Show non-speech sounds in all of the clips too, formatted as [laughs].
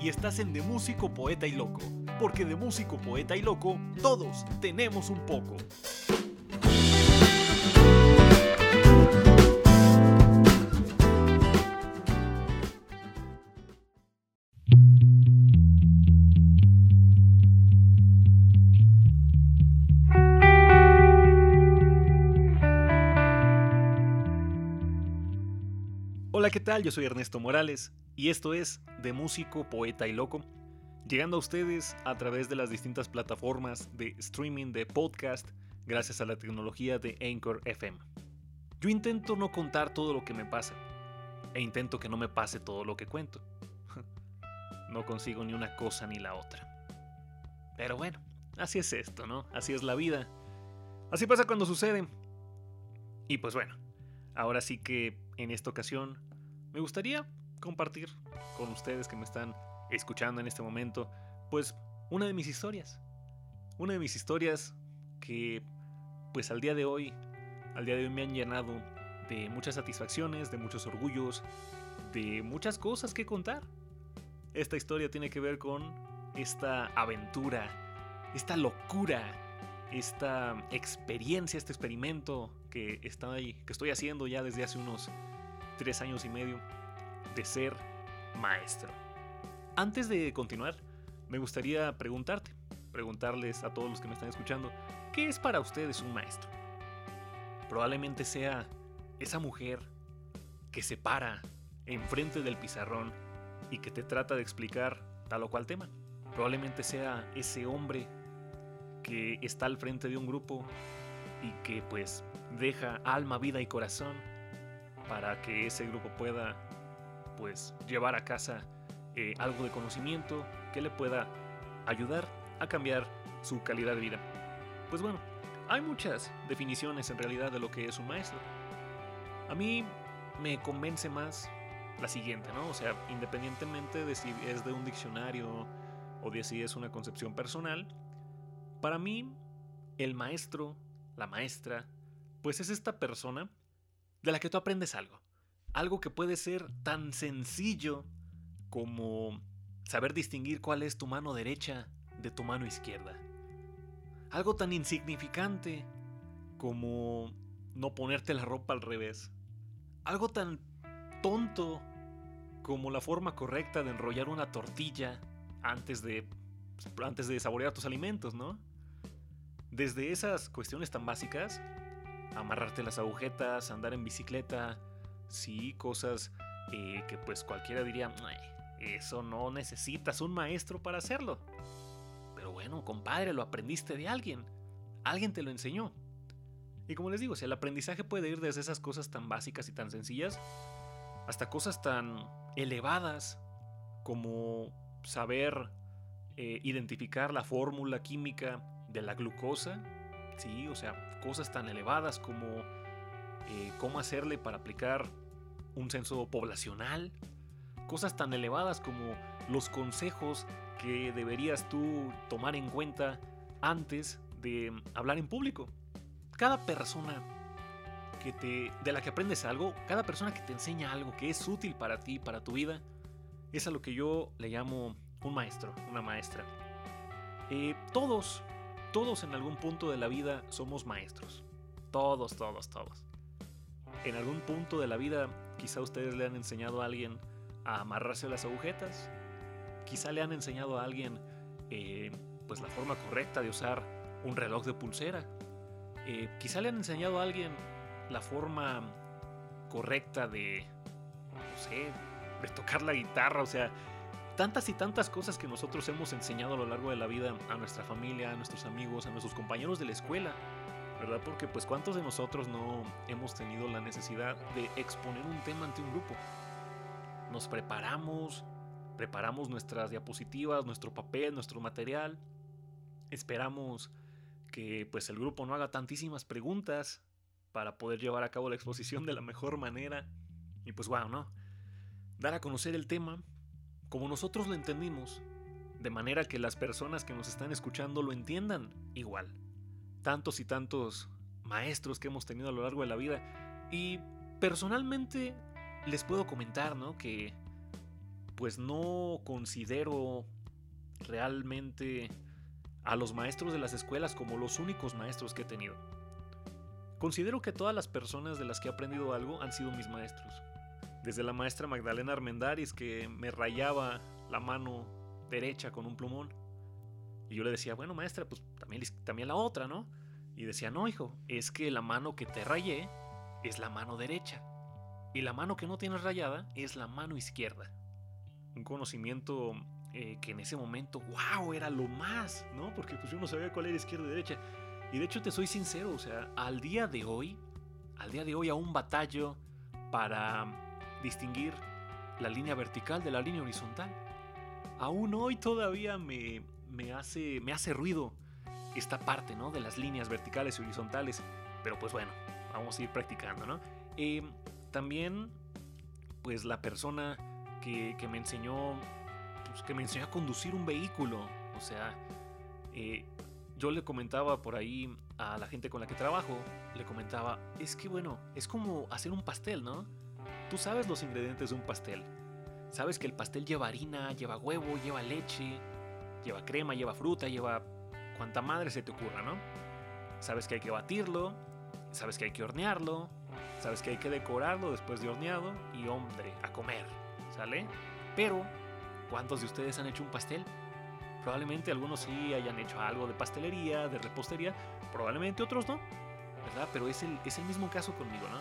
Y estás en De Músico, Poeta y Loco. Porque de músico, poeta y loco, todos tenemos un poco. Hola, ¿qué tal? Yo soy Ernesto Morales y esto es De Músico, Poeta y Loco, llegando a ustedes a través de las distintas plataformas de streaming de podcast gracias a la tecnología de Anchor FM. Yo intento no contar todo lo que me pasa e intento que no me pase todo lo que cuento. [laughs] No consigo ni una cosa ni la otra. Pero bueno, así es esto, ¿no? Así es la vida. Así pasa cuando sucede. Y pues bueno, ahora sí que en esta ocasión me gustaría compartir con ustedes que me están escuchando en este momento, pues una de mis historias. Una de mis historias que pues al día de hoy, al día de hoy me han llenado de muchas satisfacciones, de muchos orgullos, de muchas cosas que contar. Esta historia tiene que ver con esta aventura, esta locura, esta experiencia, este experimento que, estoy, que estoy haciendo ya desde hace unos tres años y medio de ser maestro. Antes de continuar, me gustaría preguntarte, preguntarles a todos los que me están escuchando, ¿qué es para ustedes un maestro? Probablemente sea esa mujer que se para enfrente del pizarrón y que te trata de explicar tal o cual tema. Probablemente sea ese hombre que está al frente de un grupo y que pues deja alma, vida y corazón para que ese grupo pueda pues llevar a casa eh, algo de conocimiento que le pueda ayudar a cambiar su calidad de vida. Pues bueno, hay muchas definiciones en realidad de lo que es un maestro. A mí me convence más la siguiente, ¿no? O sea, independientemente de si es de un diccionario o de si es una concepción personal, para mí el maestro, la maestra, pues es esta persona de la que tú aprendes algo. Algo que puede ser tan sencillo como saber distinguir cuál es tu mano derecha de tu mano izquierda. Algo tan insignificante como no ponerte la ropa al revés. Algo tan tonto como la forma correcta de enrollar una tortilla antes de antes de saborear tus alimentos, ¿no? Desde esas cuestiones tan básicas amarrarte las agujetas, andar en bicicleta, sí, cosas eh, que pues cualquiera diría, eso no necesitas un maestro para hacerlo. Pero bueno, compadre, lo aprendiste de alguien, alguien te lo enseñó. Y como les digo, si el aprendizaje puede ir desde esas cosas tan básicas y tan sencillas hasta cosas tan elevadas como saber eh, identificar la fórmula química de la glucosa, sí, o sea, cosas tan elevadas como eh, cómo hacerle para aplicar un censo poblacional, cosas tan elevadas como los consejos que deberías tú tomar en cuenta antes de hablar en público. Cada persona que te, de la que aprendes algo, cada persona que te enseña algo que es útil para ti, para tu vida, es a lo que yo le llamo un maestro, una maestra. Eh, todos todos en algún punto de la vida somos maestros. Todos, todos, todos. En algún punto de la vida quizá ustedes le han enseñado a alguien a amarrarse las agujetas. Quizá le han enseñado a alguien eh, pues la forma correcta de usar un reloj de pulsera. Eh, quizá le han enseñado a alguien la forma correcta de, no sé, de tocar la guitarra. O sea, tantas y tantas cosas que nosotros hemos enseñado a lo largo de la vida a nuestra familia, a nuestros amigos, a nuestros compañeros de la escuela, ¿verdad? Porque pues cuántos de nosotros no hemos tenido la necesidad de exponer un tema ante un grupo. Nos preparamos, preparamos nuestras diapositivas, nuestro papel, nuestro material, esperamos que pues el grupo no haga tantísimas preguntas para poder llevar a cabo la exposición de la mejor manera y pues bueno, ¿no? Dar a conocer el tema como nosotros lo entendimos, de manera que las personas que nos están escuchando lo entiendan igual. Tantos y tantos maestros que hemos tenido a lo largo de la vida y personalmente les puedo comentar, ¿no? Que pues no considero realmente a los maestros de las escuelas como los únicos maestros que he tenido. Considero que todas las personas de las que he aprendido algo han sido mis maestros. Desde la maestra Magdalena Armendáriz que me rayaba la mano derecha con un plumón. Y yo le decía, bueno maestra, pues también, también la otra, ¿no? Y decía, no hijo, es que la mano que te rayé es la mano derecha. Y la mano que no tienes rayada es la mano izquierda. Un conocimiento eh, que en ese momento, wow, era lo más, ¿no? Porque pues yo no sabía cuál era izquierda y derecha. Y de hecho te soy sincero, o sea, al día de hoy, al día de hoy aún batallo para distinguir la línea vertical de la línea horizontal. Aún hoy todavía me, me, hace, me hace ruido esta parte, ¿no? De las líneas verticales y horizontales. Pero pues bueno, vamos a ir practicando, ¿no? Eh, también, pues la persona que, que me enseñó pues, que me enseñó a conducir un vehículo. O sea, eh, yo le comentaba por ahí a la gente con la que trabajo, le comentaba, es que bueno, es como hacer un pastel, ¿no? Tú sabes los ingredientes de un pastel. Sabes que el pastel lleva harina, lleva huevo, lleva leche, lleva crema, lleva fruta, lleva cuanta madre se te ocurra, ¿no? Sabes que hay que batirlo, sabes que hay que hornearlo, sabes que hay que decorarlo después de horneado y hombre, a comer, ¿sale? Pero ¿Cuántos de ustedes han hecho un pastel? Probablemente algunos sí hayan hecho algo de pastelería, de repostería, probablemente otros no, ¿verdad? Pero es el, es el mismo caso conmigo, ¿no?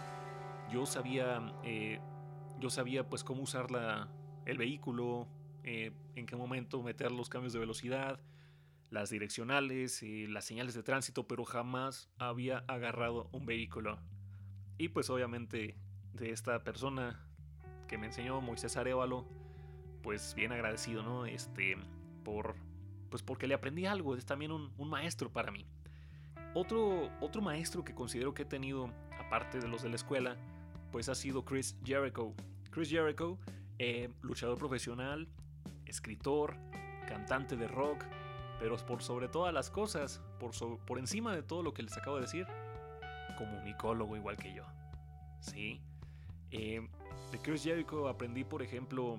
Yo sabía, eh, yo sabía pues cómo usar la, el vehículo, eh, en qué momento meter los cambios de velocidad, las direccionales, y las señales de tránsito, pero jamás había agarrado un vehículo. Y pues obviamente de esta persona que me enseñó, Moisés Arevalo, pues bien agradecido, ¿no? Este, por, pues porque le aprendí algo, es también un, maestro para mí. Otro, otro maestro que considero que he tenido, aparte de los de la escuela, pues ha sido Chris Jericho. Chris Jericho, eh, luchador profesional, escritor, cantante de rock, pero por sobre todas las cosas, por, encima de todo lo que les acabo de decir, comunicólogo igual que yo. ¿Sí? Eh, de Chris Jericho aprendí, por ejemplo,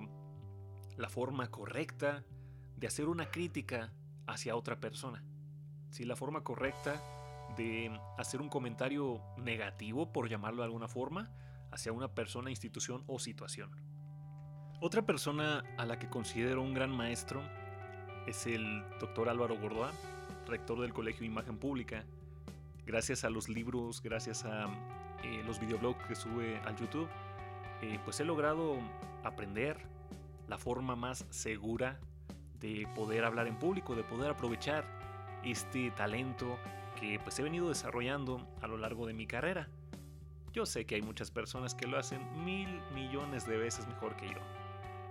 la forma correcta de hacer una crítica hacia otra persona. Si la forma correcta de hacer un comentario negativo, por llamarlo de alguna forma, hacia una persona, institución o situación. Otra persona a la que considero un gran maestro es el doctor Álvaro Gordoa, rector del Colegio Imagen Pública. Gracias a los libros, gracias a eh, los videoblogs que sube al YouTube, eh, pues he logrado aprender, la forma más segura de poder hablar en público, de poder aprovechar este talento que pues he venido desarrollando a lo largo de mi carrera. Yo sé que hay muchas personas que lo hacen mil millones de veces mejor que yo,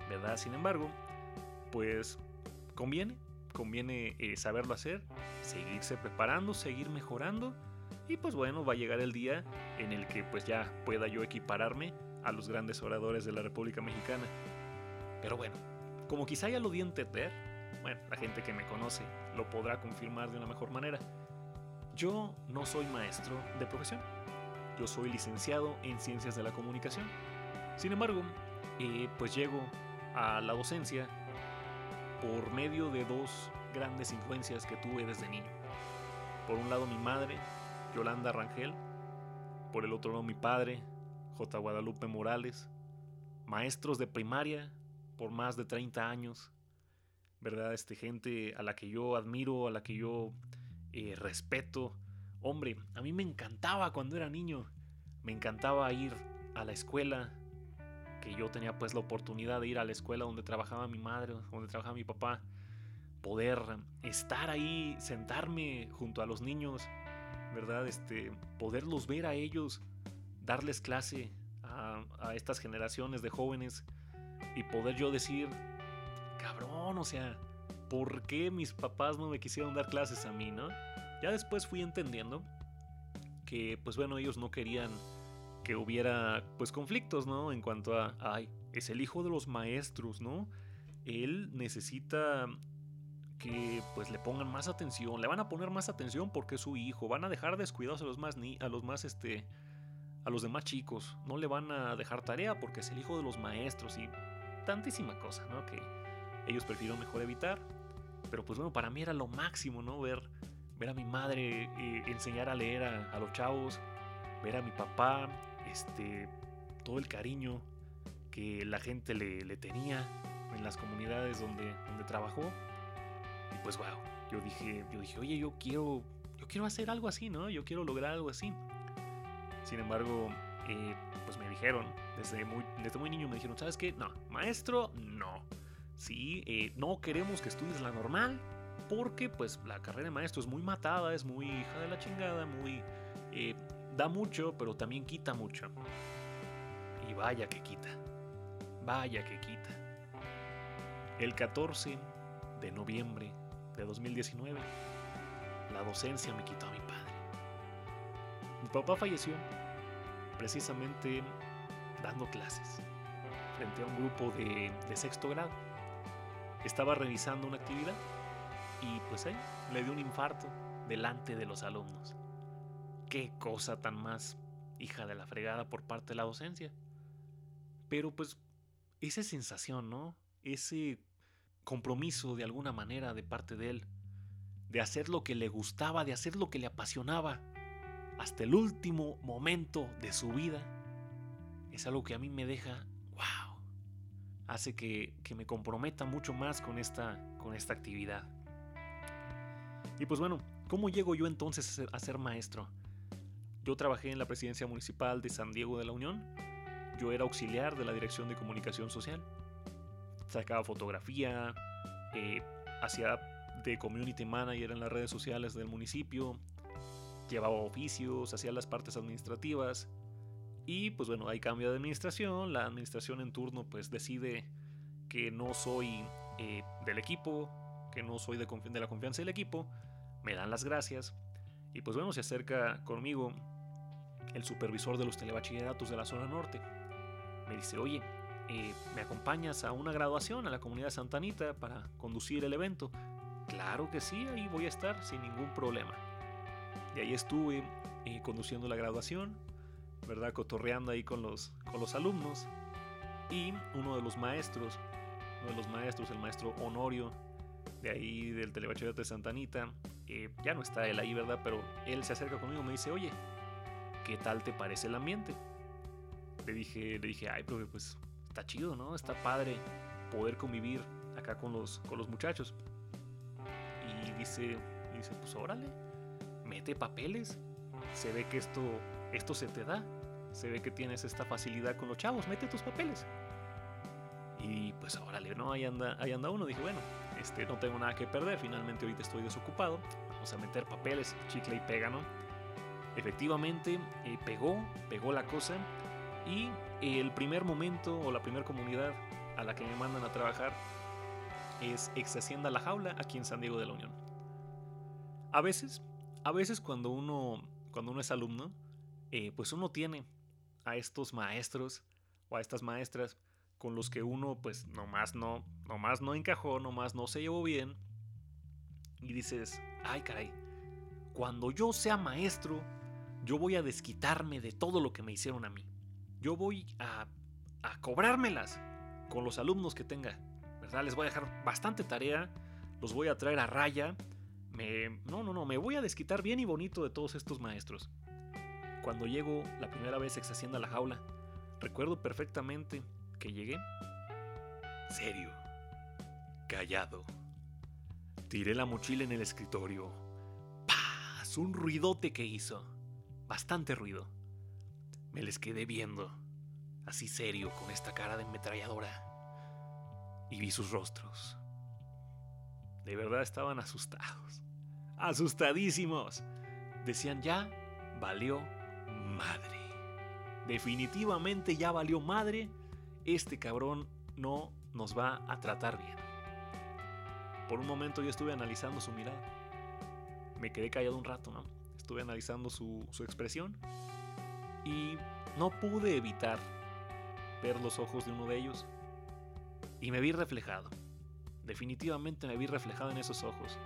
¿verdad? Sin embargo, pues conviene, conviene eh, saberlo hacer, seguirse preparando, seguir mejorando y pues bueno, va a llegar el día en el que pues ya pueda yo equipararme a los grandes oradores de la República Mexicana. Pero bueno, como quizá ya lo di a entender, bueno, la gente que me conoce lo podrá confirmar de una mejor manera. Yo no soy maestro de profesión. Yo soy licenciado en Ciencias de la Comunicación. Sin embargo, eh, pues llego a la docencia por medio de dos grandes influencias que tuve desde niño. Por un lado mi madre, Yolanda Rangel. Por el otro lado mi padre, J. Guadalupe Morales. Maestros de primaria por más de 30 años, ¿verdad? Este, gente a la que yo admiro, a la que yo eh, respeto. Hombre, a mí me encantaba cuando era niño, me encantaba ir a la escuela, que yo tenía pues la oportunidad de ir a la escuela donde trabajaba mi madre, donde trabajaba mi papá, poder estar ahí, sentarme junto a los niños, ¿verdad? Este, poderlos ver a ellos, darles clase a, a estas generaciones de jóvenes y poder yo decir, cabrón, o sea, ¿por qué mis papás no me quisieron dar clases a mí, no? Ya después fui entendiendo que, pues bueno, ellos no querían que hubiera, pues, conflictos, ¿no? En cuanto a, ay, es el hijo de los maestros, ¿no? Él necesita que pues le pongan más atención, le van a poner más atención porque es su hijo, van a dejar descuidados a los más ni a los más este a los demás chicos, no le van a dejar tarea porque es el hijo de los maestros y tantísima cosa, ¿no? Que ellos prefirieron mejor evitar. Pero pues bueno, para mí era lo máximo, ¿no? Ver, ver a mi madre eh, enseñar a leer a, los chavos, ver a mi papá, este, todo el cariño que la gente le, le tenía en las comunidades donde, donde trabajó. Y pues wow, yo dije, yo dije, oye, yo quiero, yo quiero hacer algo así, ¿no? Yo quiero lograr algo así. Sin embargo, eh, pues me dijeron, desde muy, desde muy niño me dijeron, ¿sabes qué? No, maestro, no. Sí, eh, no queremos que estudies la normal, porque pues la carrera de maestro es muy matada, es muy hija de la chingada, muy... Eh, da mucho, pero también quita mucho. Y vaya que quita. Vaya que quita. El 14 de noviembre de 2019, la docencia me quitó a mi padre. Mi papá falleció precisamente dando clases frente a un grupo de, sexto grado. Estaba revisando una actividad y pues ahí le dio un infarto delante de los alumnos. Qué cosa tan más hija de la fregada por parte de la docencia. Pero pues esa sensación, ¿no? Ese compromiso de alguna manera de parte de él, de hacer lo que le gustaba, de hacer lo que le apasionaba, hasta el último momento de su vida, es algo que a mí me deja, wow, hace que, me comprometa mucho más con esta, con esta actividad. Y pues bueno, ¿cómo llego yo entonces a ser, maestro? Yo trabajé en la presidencia municipal de San Diego de la Unión, yo era auxiliar de la Dirección de Comunicación Social sacaba fotografía, eh, hacía de community manager en las redes sociales del municipio, llevaba oficios, hacía las partes administrativas. Y pues bueno, hay cambio de administración, la administración en turno pues decide que no soy eh, del equipo, que no soy de, la confianza del equipo, me dan las gracias. Y pues bueno, se acerca conmigo el supervisor de los telebachilleratos de la zona norte. Me dice, oye, eh, ¿me acompañas a una graduación a la comunidad Santanita para conducir el evento? Claro que sí, ahí voy a estar sin ningún problema. Y ahí estuve eh, conduciendo la graduación, ¿verdad? Cotorreando ahí con los, con los alumnos. Y uno de los maestros, uno de los maestros, el maestro Honorio, de ahí del telebachillerato de Santanita, eh, ya no está él ahí, ¿verdad? Pero él se acerca conmigo y me dice, oye, ¿qué tal te parece el ambiente? Le dije, le dije, ay, profe, pues está chido, ¿no? Está padre poder convivir acá con los, con los muchachos. Y dice, dice, pues órale, mete papeles. Se ve que esto, esto se te da. Se ve que tienes esta facilidad con los chavos, mete tus papeles. Y pues órale, ¿no? Ahí anda, ahí anda uno. Dije, bueno, este, no tengo nada que perder. Finalmente ahorita estoy desocupado. Vamos a meter papeles, chicle y pega, ¿no? Efectivamente, eh, pegó, pegó la cosa. Y el primer momento o la primera comunidad a la que me mandan a trabajar es ex Hacienda La Jaula aquí en San Diego de la Unión. A veces, a veces cuando uno, cuando uno es alumno, eh, pues uno tiene a estos maestros o a estas maestras con los que uno pues nomás no, nomás no encajó, nomás no se llevó bien. Y dices, ay caray, cuando yo sea maestro, yo voy a desquitarme de todo lo que me hicieron a mí yo voy a, a cobrármelas con los alumnos que tenga. ¿Verdad? Les voy a dejar bastante tarea, los voy a traer a raya. Me, no, no, no, me voy a desquitar bien y bonito de todos estos maestros. Cuando llego la primera vez ex Hacienda la Jaula, recuerdo perfectamente que llegué serio, callado. Tiré la mochila en el escritorio. ¡Paz! Un ruidote que hizo. Bastante ruido. Me les quedé viendo, así serio, con esta cara de ametralladora. Y vi sus rostros. De verdad estaban asustados. Asustadísimos. Decían, ya valió madre. Definitivamente ya valió madre. Este cabrón no nos va a tratar bien. Por un momento yo estuve analizando su mirada. Me quedé callado un rato, ¿no? Estuve analizando su, su expresión y no pude evitar ver los ojos de uno de ellos y me vi reflejado. Definitivamente me vi reflejado en esos ojos.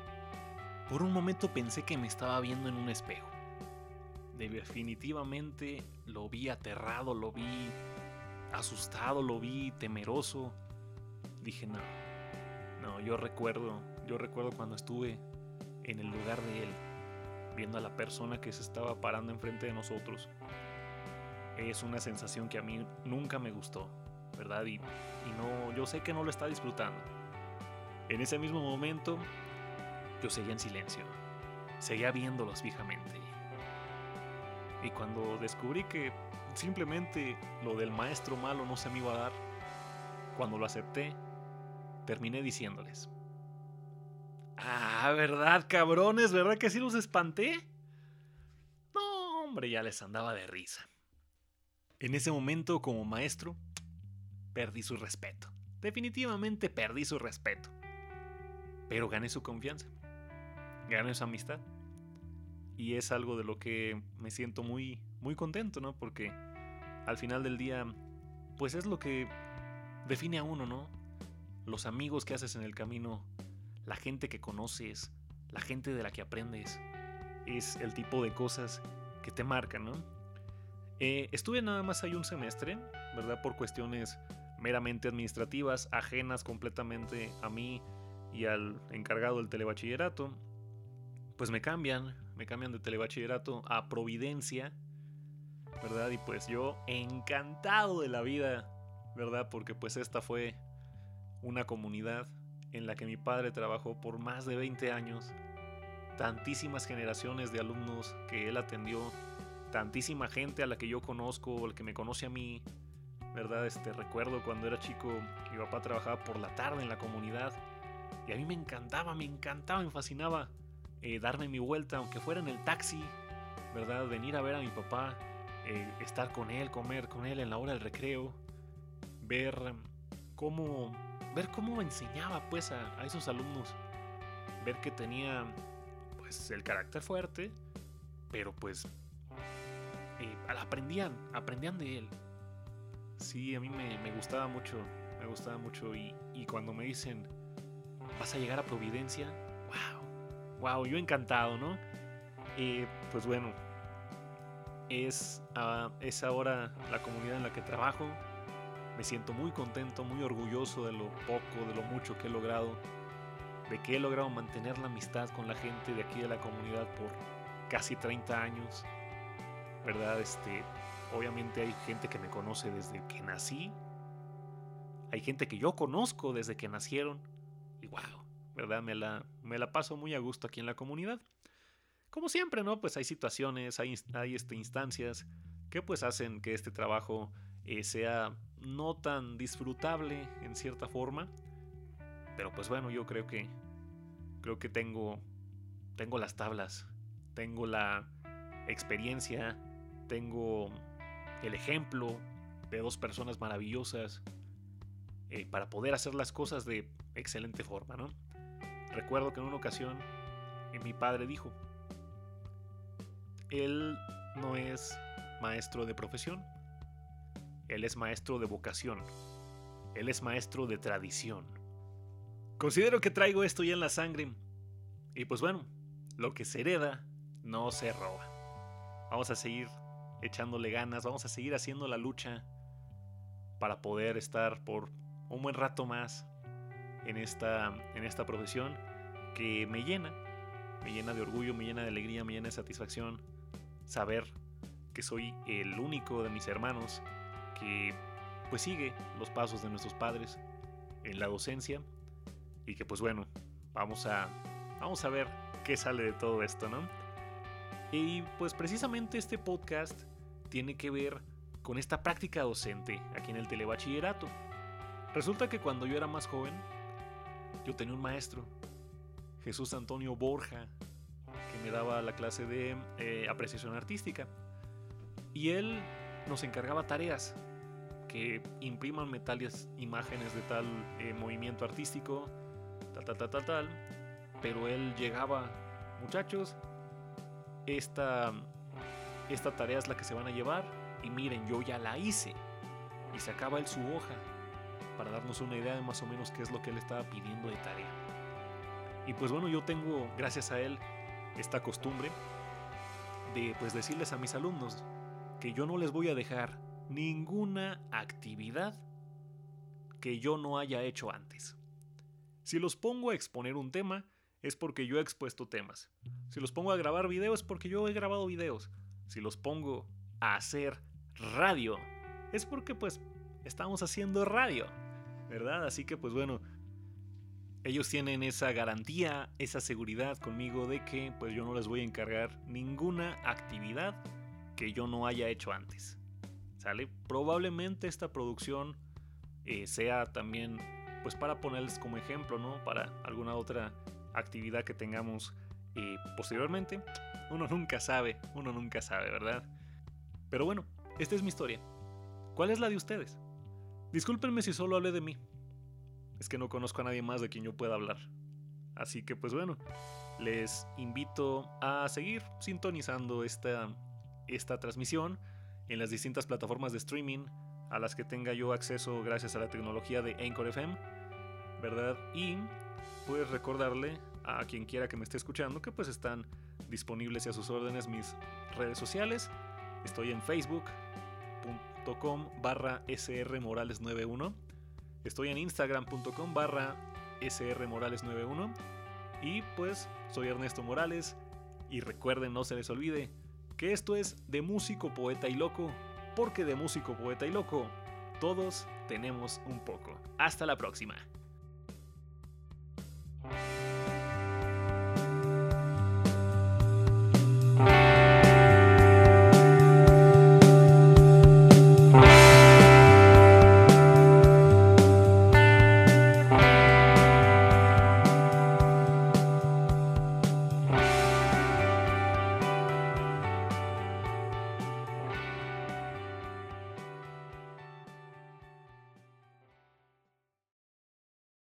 Por un momento pensé que me estaba viendo en un espejo. Definitivamente lo vi aterrado, lo vi asustado, lo vi temeroso, dije, no, no, yo recuerdo, yo recuerdo cuando estuve en el lugar de él, viendo a la persona que se estaba parando enfrente de nosotros. Es una sensación que a mí nunca me gustó, ¿verdad? Y, no, yo sé que no lo está disfrutando. En ese mismo momento, yo seguía en silencio, seguía viéndolos fijamente. Y cuando descubrí que simplemente lo del maestro malo no se me iba a dar, cuando lo acepté, terminé diciéndoles, Ah, ¿verdad, cabrones? ¿Verdad que sí los espanté? No, hombre, ya les andaba de risa. En ese momento, como maestro, perdí su respeto. Definitivamente perdí su respeto. Pero gané su confianza. Gané su amistad. Y es algo de lo que me siento muy, muy contento, ¿no? Porque al final del día, pues es lo que define a uno, ¿no? Los amigos que haces en el camino la gente que conoces, la gente de la que aprendes, es el tipo de cosas que te marcan, ¿no? Eh, estuve nada más ahí un semestre, ¿verdad? Por cuestiones meramente administrativas, ajenas completamente a mí y al encargado del telebachillerato. Pues me cambian, me cambian de telebachillerato a Providencia, ¿verdad? Y pues yo encantado de la vida, ¿verdad? Porque pues esta fue una comunidad en la que mi padre trabajó por más de 20 años, tantísimas generaciones de alumnos que él atendió, tantísima gente a la que yo conozco, o el que me conoce a mí, ¿verdad? Este, recuerdo cuando era chico, mi papá trabajaba por la tarde en la comunidad y a mí me encantaba, me encantaba, me fascinaba eh, darme mi vuelta, aunque fuera en el taxi, ¿verdad? Venir a ver a mi papá, eh, estar con él, comer con él en la hora del recreo, ver cómo ver cómo enseñaba pues a, esos alumnos, ver que tenía pues el carácter fuerte, pero pues eh, aprendían, aprendían de él. Sí, a mí me, gustaba mucho, me gustaba mucho y, cuando me dicen, vas a llegar a Providencia, wow, wow, yo encantado, ¿no? Eh, pues bueno, es, uh, es ahora la comunidad en la que trabajo, me siento muy contento, muy orgulloso de lo poco, de lo mucho que he logrado, de que he logrado mantener la amistad con la gente de aquí de la comunidad por casi 30 años. ¿Verdad? Este, obviamente hay gente que me conoce desde que nací. Hay gente que yo conozco desde que nacieron. Y wow, ¿verdad? Me la, me la paso muy a gusto aquí en la comunidad. Como siempre, ¿no? Pues hay situaciones, hay, hay este, instancias que pues hacen que este trabajo eh, sea no tan disfrutable en cierta forma. Pero pues bueno, yo creo que creo que tengo tengo las tablas, tengo la experiencia, tengo el ejemplo de dos personas maravillosas eh, para poder hacer las cosas de excelente forma, ¿no? Recuerdo que en una ocasión eh, mi padre dijo, él no es maestro de profesión, él es maestro de vocación. Él es maestro de tradición. Considero que traigo esto ya en la sangre. Y pues bueno, lo que se hereda no se roba. Vamos a seguir echándole ganas, vamos a seguir haciendo la lucha para poder estar por un buen rato más en esta, en esta profesión que me llena, me llena de orgullo, me llena de alegría, me llena de satisfacción saber que soy el único de mis hermanos que pues sigue los pasos de nuestros padres en la docencia y que pues bueno, vamos a vamos a ver qué sale de todo esto, ¿no? Y pues precisamente este podcast tiene que ver con esta práctica docente aquí en el telebachillerato. Resulta que cuando yo era más joven, yo tenía un maestro, Jesús Antonio Borja, que me daba la clase de eh, apreciación artística. Y él nos encargaba tareas que impriman metales imágenes de tal eh, movimiento artístico, tal, tal, tal, tal, tal. Pero él llegaba, muchachos, esta, esta tarea es la que se van a llevar y miren, yo ya la hice. Y sacaba él su hoja para darnos una idea de más o menos qué es lo que él estaba pidiendo de tarea. Y pues bueno, yo tengo, gracias a él, esta costumbre de pues decirles a mis alumnos que yo no les voy a dejar ninguna actividad que yo no haya hecho antes. Si los pongo a exponer un tema, es porque yo he expuesto temas. Si los pongo a grabar videos, es porque yo he grabado videos. Si los pongo a hacer radio, es porque pues estamos haciendo radio, ¿verdad? Así que pues bueno, ellos tienen esa garantía, esa seguridad conmigo de que pues yo no les voy a encargar ninguna actividad que yo no haya hecho antes. ¿Sale? Probablemente esta producción eh, sea también pues para ponerles como ejemplo, ¿no? Para alguna otra actividad que tengamos eh, posteriormente. Uno nunca sabe, uno nunca sabe, ¿verdad? Pero bueno, esta es mi historia. ¿Cuál es la de ustedes? Discúlpenme si solo hablé de mí. Es que no conozco a nadie más de quien yo pueda hablar. Así que pues bueno, les invito a seguir sintonizando esta, esta transmisión en las distintas plataformas de streaming a las que tenga yo acceso gracias a la tecnología de Anchor FM, ¿verdad? Y pues recordarle a quien quiera que me esté escuchando que pues están disponibles y a sus órdenes mis redes sociales. Estoy en facebook.com barra srmorales91. Estoy en instagram.com barra srmorales91. Y pues soy Ernesto Morales. Y recuerden, no se les olvide, que esto es de músico, poeta y loco, porque de músico, poeta y loco, todos tenemos un poco. Hasta la próxima.